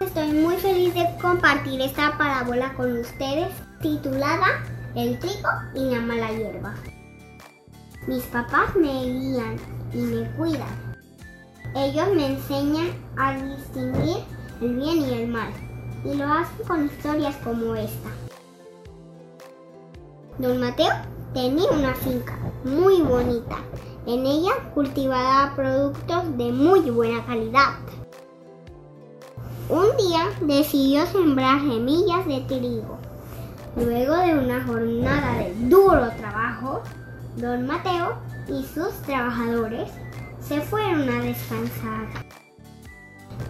estoy muy feliz de compartir esta parábola con ustedes titulada El trigo y la mala hierba. Mis papás me guían y me cuidan. Ellos me enseñan a distinguir el bien y el mal y lo hacen con historias como esta. Don Mateo tenía una finca muy bonita. En ella cultivaba productos de muy buena calidad. Un día decidió sembrar semillas de trigo. Luego de una jornada de duro trabajo, don Mateo y sus trabajadores se fueron a descansar.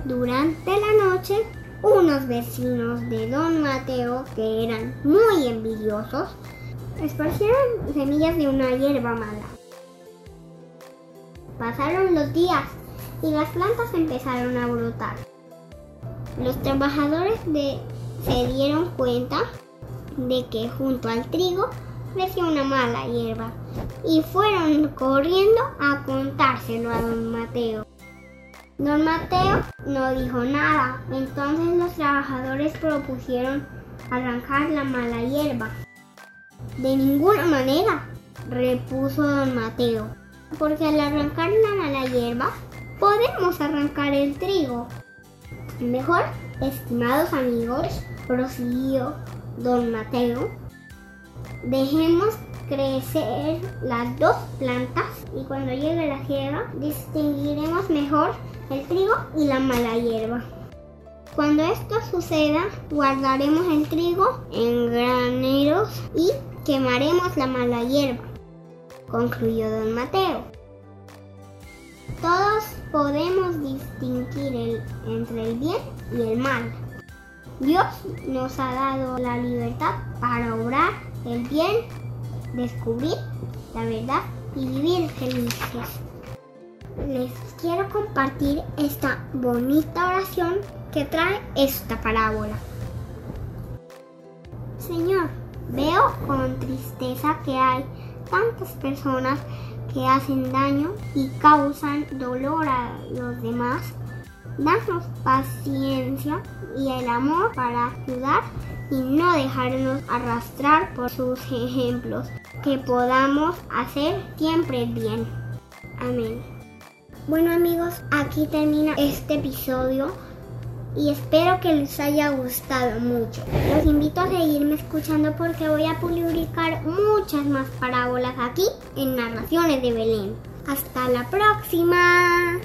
Durante la noche, unos vecinos de don Mateo, que eran muy envidiosos, esparcieron semillas de una hierba mala. Pasaron los días y las plantas empezaron a brotar. Los trabajadores se dieron cuenta de que junto al trigo crecía una mala hierba y fueron corriendo a contárselo a don Mateo. Don Mateo no dijo nada, entonces los trabajadores propusieron arrancar la mala hierba. De ninguna manera, repuso don Mateo, porque al arrancar la mala hierba podemos arrancar el trigo. Mejor, estimados amigos, prosiguió don Mateo, dejemos crecer las dos plantas y cuando llegue la hierba distinguiremos mejor el trigo y la mala hierba. Cuando esto suceda, guardaremos el trigo en graneros y quemaremos la mala hierba, concluyó don Mateo. Todos podemos distinguir y el mal. Dios nos ha dado la libertad para obrar el bien, descubrir la verdad y vivir felices. Les quiero compartir esta bonita oración que trae esta parábola. Señor, veo con tristeza que hay tantas personas que hacen daño y causan dolor a los demás. Danos paciencia y el amor para ayudar y no dejarnos arrastrar por sus ejemplos. Que podamos hacer siempre bien. Amén. Bueno amigos, aquí termina este episodio y espero que les haya gustado mucho. Los invito a seguirme escuchando porque voy a publicar muchas más parábolas aquí en Narraciones de Belén. Hasta la próxima.